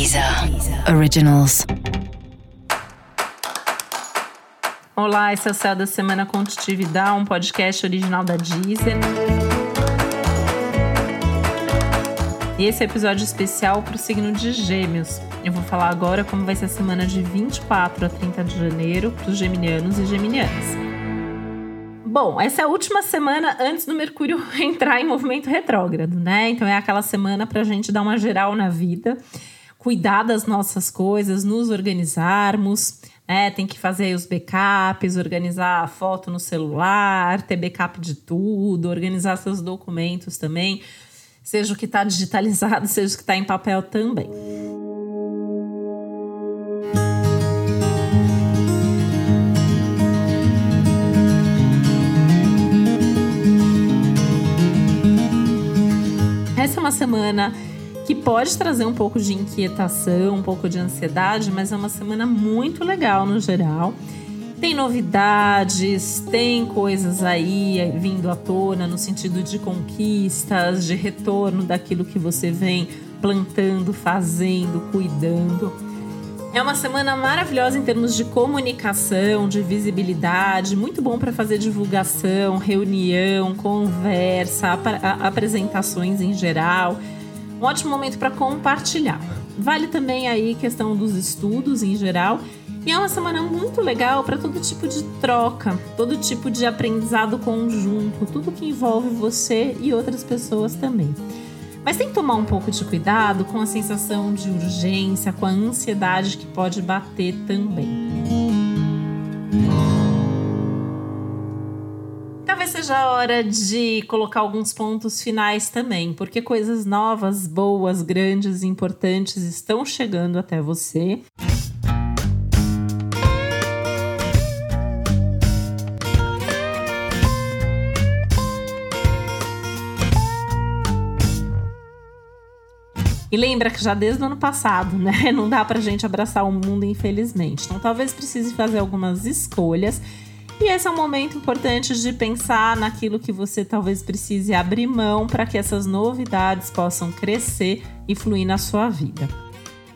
Deezer Originals. Olá, esse é o Céu da Semana Contitividade, um podcast original da Deezer. E esse é episódio especial para o signo de Gêmeos. Eu vou falar agora como vai ser a semana de 24 a 30 de janeiro para os geminianos e geminianas. Bom, essa é a última semana antes do Mercúrio entrar em movimento retrógrado, né? Então é aquela semana para a gente dar uma geral na vida, cuidar das nossas coisas, nos organizarmos, né? Tem que fazer os backups, organizar a foto no celular, ter backup de tudo, organizar seus documentos também, seja o que está digitalizado, seja o que está em papel também. Essa é uma semana que pode trazer um pouco de inquietação, um pouco de ansiedade, mas é uma semana muito legal no geral. Tem novidades, tem coisas aí vindo à tona no sentido de conquistas, de retorno daquilo que você vem plantando, fazendo, cuidando. É uma semana maravilhosa em termos de comunicação, de visibilidade, muito bom para fazer divulgação, reunião, conversa, ap apresentações em geral. Um ótimo momento para compartilhar. Vale também aí questão dos estudos em geral. E é uma semana muito legal para todo tipo de troca, todo tipo de aprendizado conjunto, tudo que envolve você e outras pessoas também. Mas tem que tomar um pouco de cuidado com a sensação de urgência, com a ansiedade que pode bater também. Seja a hora de colocar alguns pontos finais também, porque coisas novas, boas, grandes e importantes estão chegando até você. E lembra que já desde o ano passado, né? Não dá pra gente abraçar o mundo, infelizmente. Então talvez precise fazer algumas escolhas. E esse é um momento importante de pensar naquilo que você talvez precise abrir mão para que essas novidades possam crescer e fluir na sua vida.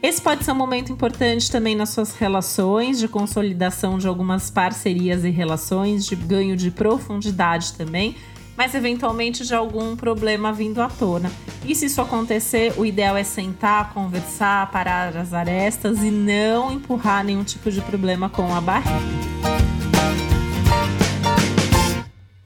Esse pode ser um momento importante também nas suas relações, de consolidação de algumas parcerias e relações, de ganho de profundidade também mas eventualmente de algum problema vindo à tona. E se isso acontecer, o ideal é sentar, conversar, parar as arestas e não empurrar nenhum tipo de problema com a barriga.